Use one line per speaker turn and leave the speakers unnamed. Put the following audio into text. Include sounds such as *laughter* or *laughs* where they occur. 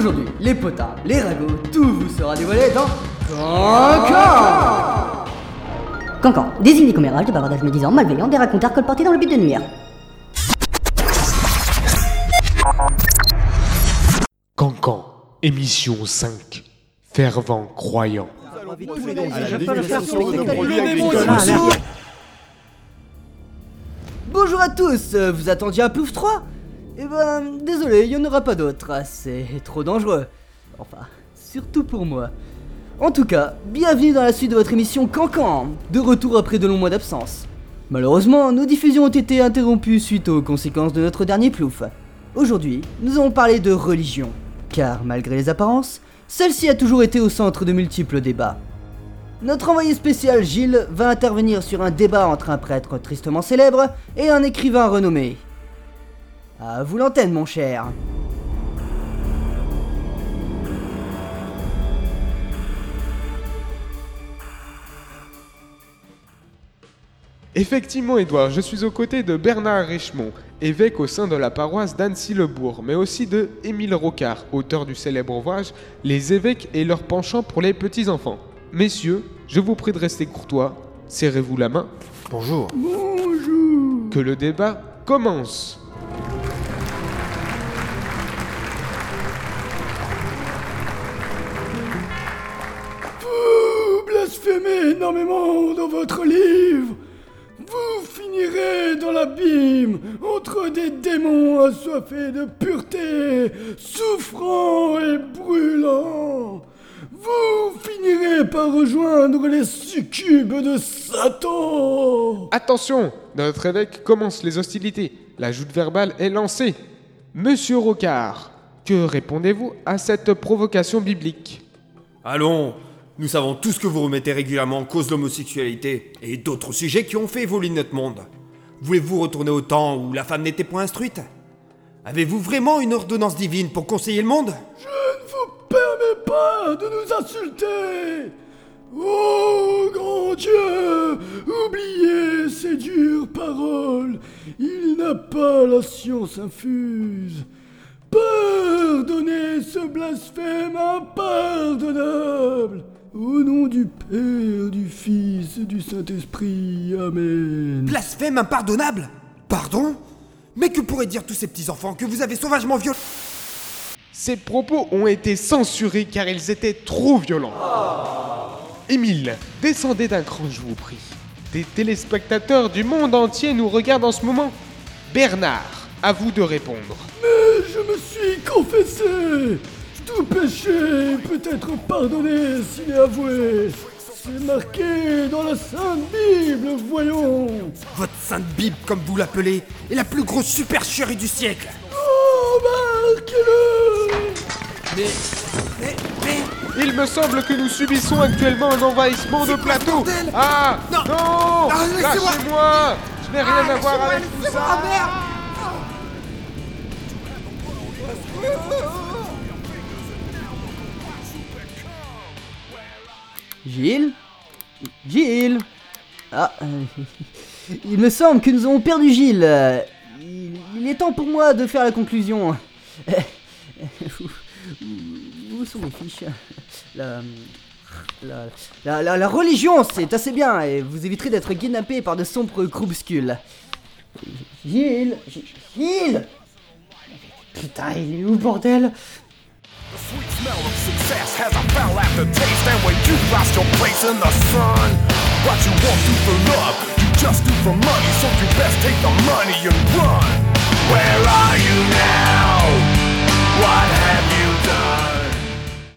Aujourd'hui, les potins, les ragots, tout vous sera dévoilé dans Cancan
Cancan désigne des commérages, des bavardages médisants, malveillants, des racontars colportés dans le but de nuire.
Cancan, émission 5. Fervent croyant.
Bonjour à tous, vous attendiez un Plouf 3 Eh ben, désolé, il n'y en aura pas d'autre, c'est trop dangereux. Enfin, surtout pour moi. En tout cas, bienvenue dans la suite de votre émission Cancan, de retour après de longs mois d'absence. Malheureusement, nos diffusions ont été interrompues suite aux conséquences de notre dernier plouf. Aujourd'hui, nous allons parler de religion, car malgré les apparences, celle-ci a toujours été au centre de multiples débats. Notre envoyé spécial Gilles va intervenir sur un débat entre un prêtre tristement célèbre et un écrivain renommé. À vous l'antenne, mon cher.
Effectivement, Édouard, je suis aux côtés de Bernard Richemont, évêque au sein de la paroisse d'Annecy-le-Bourg, mais aussi de Émile Rocard, auteur du célèbre ouvrage Les évêques et leur penchant pour les petits-enfants. Messieurs, je vous prie de rester courtois, serrez-vous la main,
Bonjour.
que le débat commence.
Blasphémez énormément dans votre livre. Vous finirez dans l'abîme entre des démons assoiffés de pureté, souffrants et brûlants. Vous finirez par rejoindre les succubes de Satan.
Attention, notre évêque commence les hostilités. La joute verbale est lancée. Monsieur Rocard, que répondez-vous à cette provocation biblique?
Allons, nous savons tous que vous remettez régulièrement en cause l'homosexualité et d'autres sujets qui ont fait évoluer notre monde. Voulez-vous retourner au temps où la femme n'était point instruite? Avez-vous vraiment une ordonnance divine pour conseiller le monde?
Je ne vous permets pas de nous insulter. Oh grand Dieu, oubliez ces dures paroles. Il n'a pas la science infuse. Pardonnez ce blasphème impardonnable. Au nom du Père, du Fils et du Saint-Esprit. Amen.
Blasphème impardonnable Pardon? Mais que pourraient dire tous ces petits-enfants que vous avez sauvagement violé
Ces propos ont été censurés car ils étaient trop violents. Émile, descendez d'un cran, je vous prie. Des téléspectateurs du monde entier nous regardent en ce moment. Bernard, à vous de répondre.
Mais je me suis confessé. Tout péché peut être pardonné s'il est avoué. C'est marqué dans la Sainte Bible, voyons.
Votre sainte Bible, comme vous l'appelez, est la plus grosse supercherie du siècle
Oh, marquez-le
Mais... Mais... Mais...
Il me semble que nous subissons actuellement un envahissement de plateau.
bordel
Ah
Non.
Non
Ah.
Lâchez-moi Je n'ai rien à voir avec tout ça.
merde
Gilles Gilles Ah, euh, *laughs* il me semble que nous avons perdu Gilles. Il, est temps pour moi de faire la conclusion. *laughs* Où, sont mes fiches? La, la, la, la- la religion, c'est assez bien, et vous éviterez d'être kidnappé par de sombres groupuscules. Gilles Gilles Putain, il est où, bordel?
Success has a foul aftertaste, and when you lost your place in the sun, what you won't do for love, you just do for money. So you best take the money and run. Where are you now? What have you?